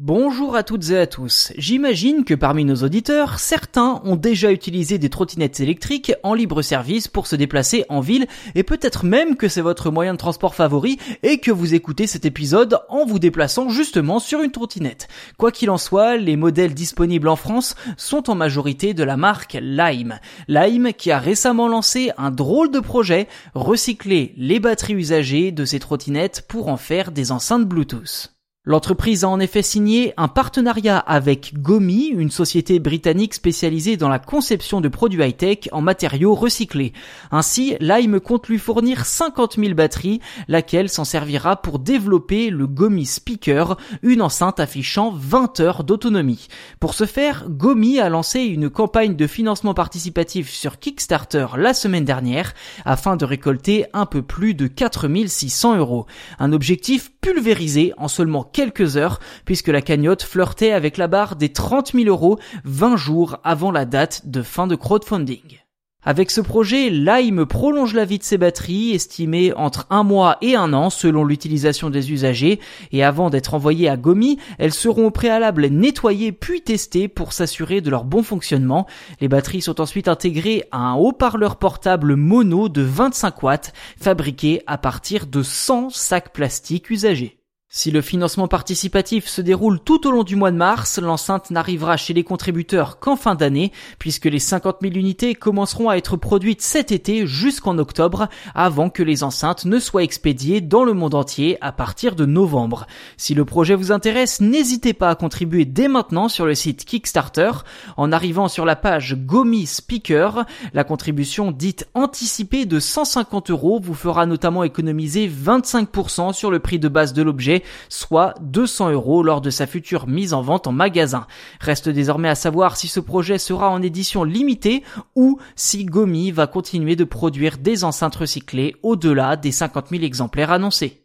Bonjour à toutes et à tous. J'imagine que parmi nos auditeurs, certains ont déjà utilisé des trottinettes électriques en libre service pour se déplacer en ville et peut-être même que c'est votre moyen de transport favori et que vous écoutez cet épisode en vous déplaçant justement sur une trottinette. Quoi qu'il en soit, les modèles disponibles en France sont en majorité de la marque Lime. Lime qui a récemment lancé un drôle de projet, recycler les batteries usagées de ces trottinettes pour en faire des enceintes Bluetooth. L'entreprise a en effet signé un partenariat avec Gomi, une société britannique spécialisée dans la conception de produits high-tech en matériaux recyclés. Ainsi, Lime compte lui fournir 50 000 batteries, laquelle s'en servira pour développer le Gomi Speaker, une enceinte affichant 20 heures d'autonomie. Pour ce faire, Gomi a lancé une campagne de financement participatif sur Kickstarter la semaine dernière afin de récolter un peu plus de 4600 euros. Un objectif pulvérisé en seulement quelques heures puisque la cagnotte flirtait avec la barre des 30 000 euros 20 jours avant la date de fin de crowdfunding. Avec ce projet, Lime prolonge la vie de ses batteries, estimées entre un mois et un an selon l'utilisation des usagers, et avant d'être envoyées à Gomi, elles seront au préalable nettoyées puis testées pour s'assurer de leur bon fonctionnement. Les batteries sont ensuite intégrées à un haut-parleur portable mono de 25 watts, fabriqué à partir de 100 sacs plastiques usagés. Si le financement participatif se déroule tout au long du mois de mars, l'enceinte n'arrivera chez les contributeurs qu'en fin d'année, puisque les 50 000 unités commenceront à être produites cet été jusqu'en octobre, avant que les enceintes ne soient expédiées dans le monde entier à partir de novembre. Si le projet vous intéresse, n'hésitez pas à contribuer dès maintenant sur le site Kickstarter, en arrivant sur la page Gomi Speaker. La contribution dite anticipée de 150 euros vous fera notamment économiser 25% sur le prix de base de l'objet soit 200 euros lors de sa future mise en vente en magasin. Reste désormais à savoir si ce projet sera en édition limitée ou si Gomi va continuer de produire des enceintes recyclées au-delà des 50 000 exemplaires annoncés.